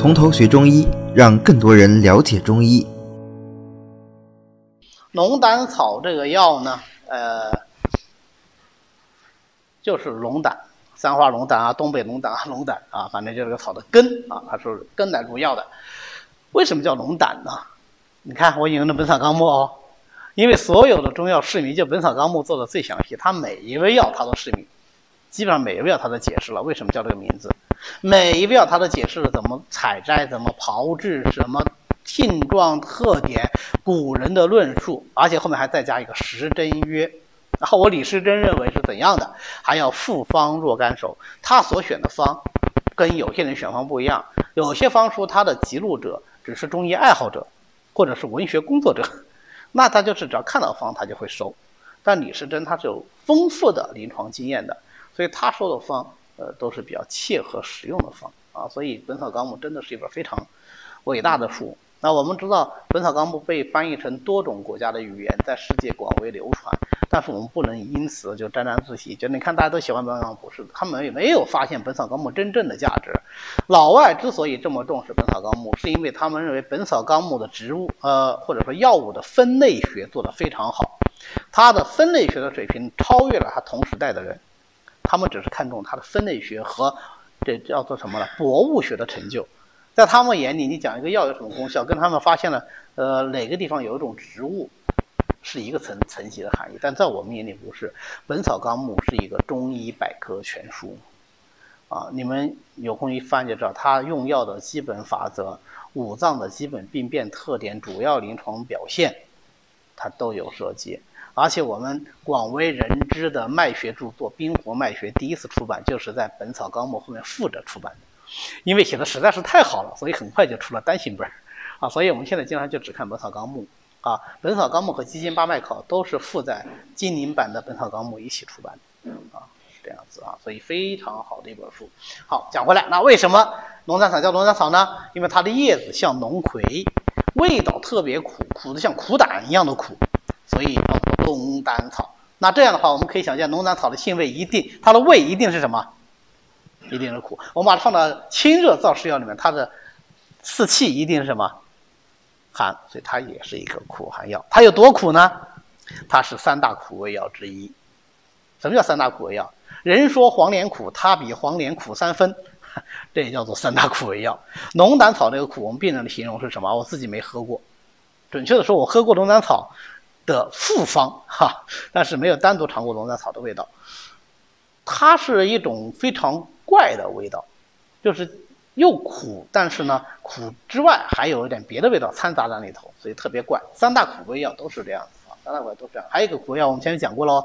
从头学中医，让更多人了解中医。龙胆草这个药呢，呃，就是龙胆，三花龙胆啊，东北龙胆啊，龙胆啊，反正就是个草的根啊，它是根胆入药的。为什么叫龙胆呢？你看我引用的《本草纲目》哦，因为所有的中药释名就《本草纲目》做的最详细，它每一味药它都释名，基本上每一味药它都解释了为什么叫这个名字，每一味药它都解释了怎么采摘、怎么炮制、什么性状特点、古人的论述，而且后面还再加一个时针约。然后我李时珍认为是怎样的？还要复方若干首，他所选的方跟有些人选方不一样，有些方书他的记录者只是中医爱好者。或者是文学工作者，那他就是只要看到方，他就会收。但李时珍他是有丰富的临床经验的，所以他说的方，呃，都是比较切合实用的方啊。所以《本草纲目》真的是一本非常伟大的书。那我们知道，《本草纲目》被翻译成多种国家的语言，在世界广为流传。但是我们不能因此就沾沾自喜，就你看大家都喜欢《本草纲目》，不是他们也没有发现《本草纲目》真正的价值。老外之所以这么重视《本草纲目》，是因为他们认为《本草纲目》的植物，呃，或者说药物的分类学做得非常好，它的分类学的水平超越了他同时代的人。他们只是看重它的分类学和这叫做什么呢？博物学的成就。在他们眼里，你讲一个药有什么功效，跟他们发现了呃哪个地方有一种植物是一个层层级的含义。但在我们眼里不是，《本草纲目》是一个中医百科全书啊！你们有空一翻就知道，它用药的基本法则、五脏的基本病变特点、主要临床表现，它都有涉及。而且我们广为人知的脉学著作《冰火脉学》第一次出版，就是在《本草纲目》后面附着出版的。因为写的实在是太好了，所以很快就出了单行本儿，啊，所以我们现在经常就只看《本草纲目》啊，《本草纲目》和《鸡精八脉考》都是附在金陵版的《本草纲目》一起出版的，啊，是这样子啊，所以非常好的一本书。好，讲回来，那为什么龙胆草叫龙胆草呢？因为它的叶子像龙葵，味道特别苦，苦的像苦胆一样的苦，所以叫龙胆草。那这样的话，我们可以想象，龙胆草的性味一定，它的味一定是什么？一定是苦，我们把它放到清热燥湿药里面，它的四气一定是什么寒，所以它也是一个苦寒药。它有多苦呢？它是三大苦味药之一。什么叫三大苦味药？人说黄连苦，它比黄连苦三分，这也叫做三大苦味药。龙胆草这个苦，我们病人的形容是什么？我自己没喝过，准确的说，我喝过龙胆草的复方，哈，但是没有单独尝过龙胆草的味道。它是一种非常。怪的味道，就是又苦，但是呢，苦之外还有一点别的味道掺杂在里头，所以特别怪。三大苦味药都是这样子啊，三大苦味都是这样。还有一个苦味药，我们前面讲过了，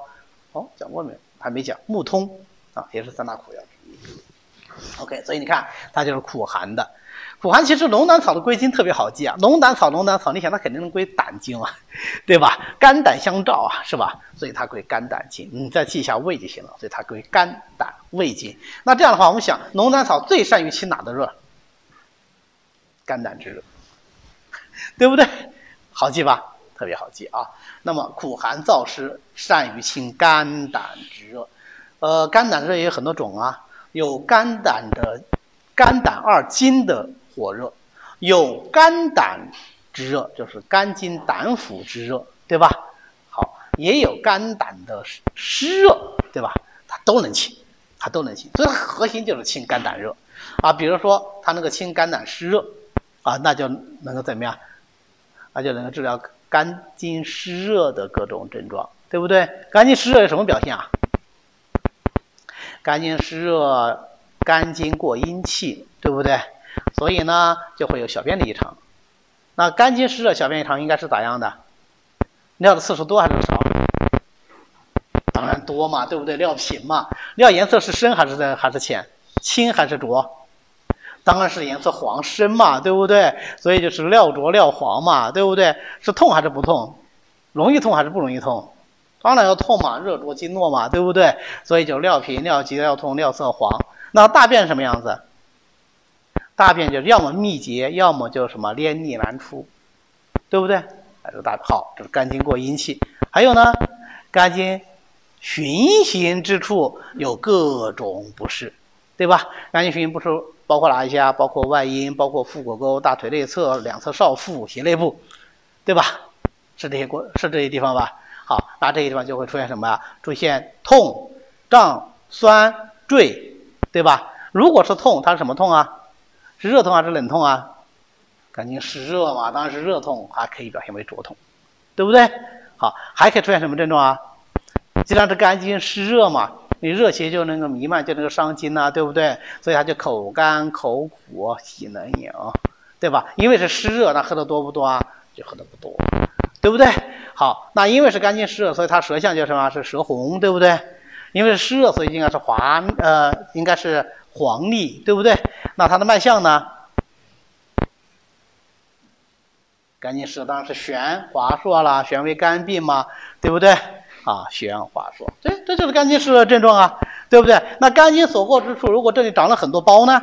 哦，讲过没有？还没讲。木通啊，也是三大苦药之一。OK，所以你看，它就是苦寒的。苦寒其实龙胆草的归经特别好记啊，龙胆草，龙胆草，你想它肯定能归胆经啊，对吧？肝胆相照啊，是吧？所以它归肝胆经，你再记一下胃就行了。所以它归肝胆胃经。那这样的话，我们想，龙胆草最善于清哪的热？肝胆之热，对不对？好记吧？特别好记啊。那么苦寒燥湿，善于清肝胆之热。呃，肝胆热也有很多种啊，有肝胆的肝胆二经的。火热，有肝胆之热，就是肝经胆腑之热，对吧？好，也有肝胆的湿热，对吧？它都能清，它都能清，所以核心就是清肝胆热啊。比如说它那个清肝胆湿热啊，那就能够怎么样？那就能够治疗肝经湿热的各种症状，对不对？肝经湿热有什么表现啊？肝经湿热，肝经过阴气，对不对？所以呢，就会有小便的异常。那肝经湿热，小便异常应该是咋样的？尿的次数多还是少？当然多嘛，对不对？尿频嘛。尿颜色是深还是在还是浅？清还是浊？当然是颜色黄深嘛，对不对？所以就是尿浊尿黄嘛，对不对？是痛还是不痛？容易痛还是不容易痛？当然要痛嘛，热浊经络嘛，对不对？所以就尿频、尿急、尿痛、尿色黄。那大便什么样子？大便就是要么秘结，要么就什么黏腻难出，对不对？这个大好，这是肝经过阴气。还有呢，肝经循行之处有各种不适，对吧？肝经循行不出包括哪一些啊？包括外阴，包括腹股沟、大腿内侧、两侧少腹、胁肋部，对吧？是这些过是这些地方吧？好，那这个地方就会出现什么呀？出现痛、胀、酸、坠，对吧？如果是痛，它是什么痛啊？是热痛还是冷痛啊？肝经湿热嘛，当然是热痛，还可以表现为灼痛，对不对？好，还可以出现什么症状啊？既然是肝经湿热嘛，你热邪就能够弥漫，就能够伤津呐，对不对？所以它就口干、口苦、喜能饮，对吧？因为是湿热，那喝的多不多啊？就喝的不多，对不对？好，那因为是肝经湿热，所以它舌象就什么？是舌红，对不对？因为是湿热，所以应该是滑，呃，应该是黄腻，对不对？那它的脉象呢？肝经湿热当然是弦滑数啦，弦为肝病嘛，对不对？啊，弦滑数，对，这就是肝经湿的症状啊，对不对？那肝经所过之处，如果这里长了很多包呢，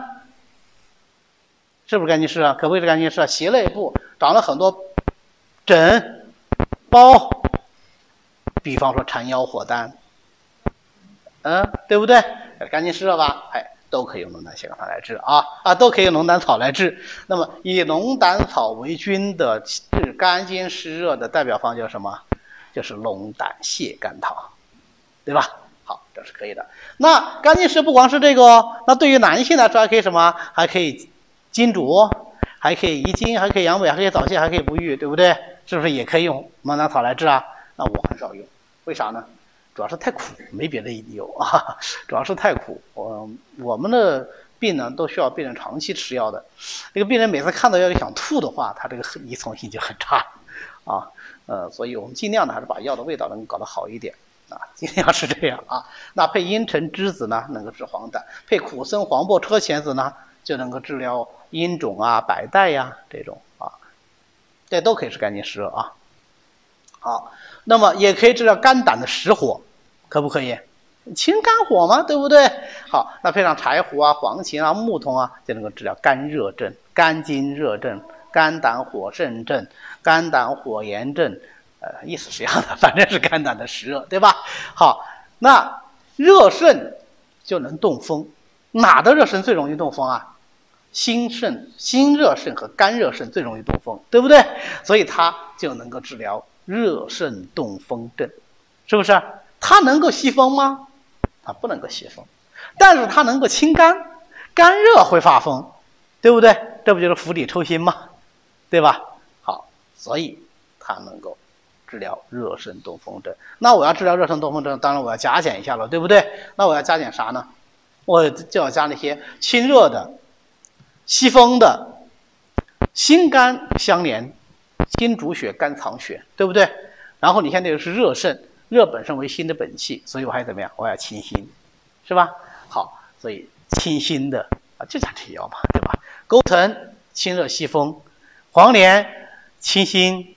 是不是肝经湿啊？可不可以是肝经湿啊？胁肋部长了很多疹包，比方说缠腰火丹。嗯，对不对？肝经湿热吧？哎，都可以用龙胆泻肝汤来治啊啊，都可以用龙胆草来治。那么以龙胆草为君的治肝经湿热的代表方叫什么？就是龙胆泻肝汤，对吧？好，这是可以的。那肝经湿不光是这个哦，那对于男性来说还可以什么？还可以金主，还可以遗精，还可以阳痿，还可以早泄，还可以不育，对不对？是不是也可以用龙胆草来治啊？那我很少用，为啥呢？主要是太苦，没别的理由啊，主要是太苦。我我们的病人都需要病人长期吃药的，那个病人每次看到药就想吐的话，他这个依从性就很差啊。呃，所以我们尽量呢还是把药的味道能搞得好一点啊，尽量是这样啊。那配茵陈栀子呢，能够治黄疸；配苦参、黄柏、车前子呢，就能够治疗阴肿啊、白带呀这种，这都可以是肝经湿热啊。好。那么也可以治疗肝胆的实火，可不可以？清肝火嘛，对不对？好，那配上柴胡啊、黄芩啊、木通啊，就能够治疗肝热症、肝经热症、肝胆火盛症、肝胆火炎症，呃，意思是一样的，反正是肝胆的实热，对吧？好，那热肾就能动风，哪的热肾最容易动风啊？心肾、心热肾和肝热肾最容易动风，对不对？所以它就能够治疗。热肾动风症，是不是？它能够吸风吗？它不能够吸风，但是它能够清肝，肝热会发风，对不对？这不就是釜底抽薪吗？对吧？好，所以它能够治疗热肾动风症。那我要治疗热肾动风症，当然我要加减一下了，对不对？那我要加减啥呢？我就要加那些清热的、西风的、心肝相连。心主血，肝藏血，对不对？然后你看这个是热肾，热本身为心的本气，所以我还怎么样？我要清心，是吧？好，所以清心的啊，就讲这药嘛，对吧？钩藤清热息风，黄连清心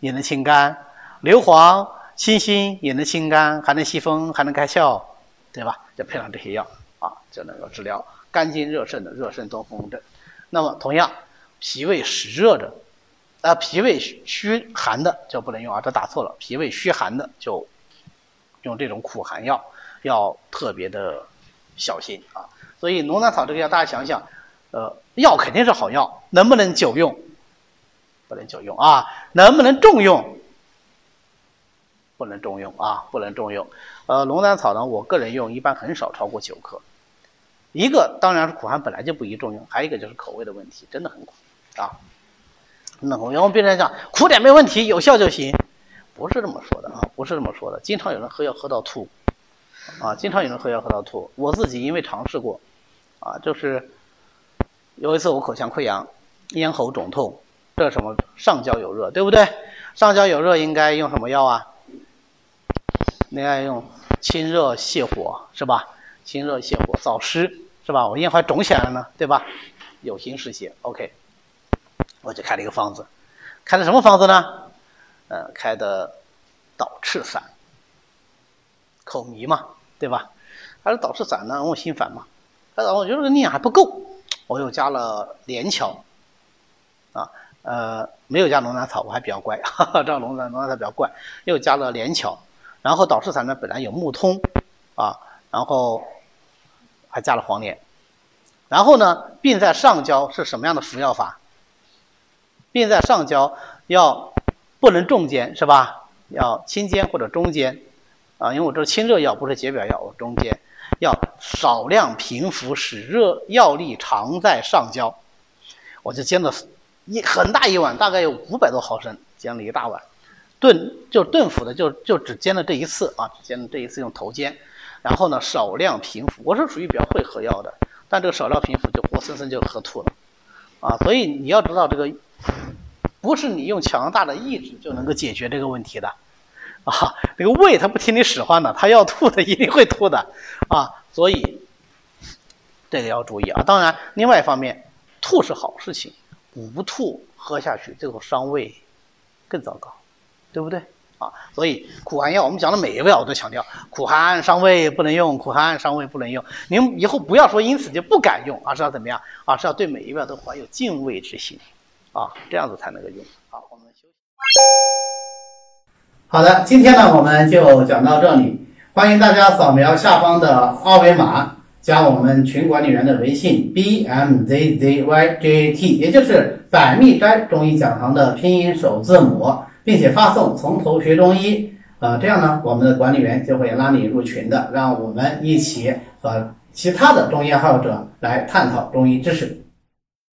也能清肝，硫磺清心也能清肝，还能息风，还能开窍，对吧？就配上这些药啊，就能够治疗肝经热盛的热盛多风症。那么同样，脾胃湿热的。啊，脾胃虚寒的就不能用啊，这打错了。脾胃虚寒的就用这种苦寒药，要特别的小心啊。所以龙胆草这个药，大家想想，呃，药肯定是好药，能不能久用？不能久用啊。能不能重用？不能重用啊，不能重用。呃，龙胆草呢，我个人用一般很少超过九克。一个当然是苦寒本来就不宜重用，还有一个就是口味的问题，真的很苦啊。那我要问病人讲苦点没问题，有效就行，不是这么说的啊，不是这么说的。经常有人喝药喝到吐，啊，经常有人喝药喝到吐。我自己因为尝试过，啊，就是有一次我口腔溃疡、咽喉肿痛，这什么上焦有热，对不对？上焦有热应该用什么药啊？应该用清热泻火，是吧？清热泻火燥湿，是吧？我咽还肿起来了呢，对吧？有形湿邪，OK。我就开了一个方子，开的什么方子呢？呃，开的导赤散，口迷嘛，对吧？还是导赤散呢？我心烦嘛，但是我觉得这个量还不够，我又加了连翘，啊，呃，没有加龙胆草，我还比较乖，哈哈，这龙胆龙胆草比较怪，又加了连翘，然后导赤散呢本来有木通，啊，然后还加了黄连，然后呢，病在上焦是什么样的服药法？病在上焦要不能重煎是吧？要轻煎或者中煎啊，因为我这是清热药，不是解表药，我中煎。要少量平服，使热药力常在上焦。我就煎了一很大一碗，大概有五百多毫升，煎了一大碗。炖就炖服的，就就只煎了这一次啊，只煎了这一次用头煎。然后呢，少量平服。我是属于比较会喝药的，但这个少量平服就活生生就喝吐了啊。所以你要知道，这个不是你用强大的意志就能够解决这个问题的。啊，这个胃它不听你使唤的，它要吐的一定会吐的，啊，所以这个要注意啊。当然，另外一方面，吐是好事情，不吐喝下去，这种伤胃更糟糕，对不对？啊，所以苦寒药我们讲的每一味药我都强调，苦寒伤胃不能用，苦寒伤胃不能用。您以后不要说因此就不敢用，而是要怎么样？而是要对每一味都怀有敬畏之心，啊，这样子才能够用。好，我们休息。好的，今天呢我们就讲到这里，欢迎大家扫描下方的二维码，加我们群管理员的微信 b m z z y j t，也就是百密斋中医讲堂的拼音首字母，并且发送“从头学中医”，呃，这样呢我们的管理员就会拉你入群的，让我们一起和其他的中医爱好者来探讨中医知识。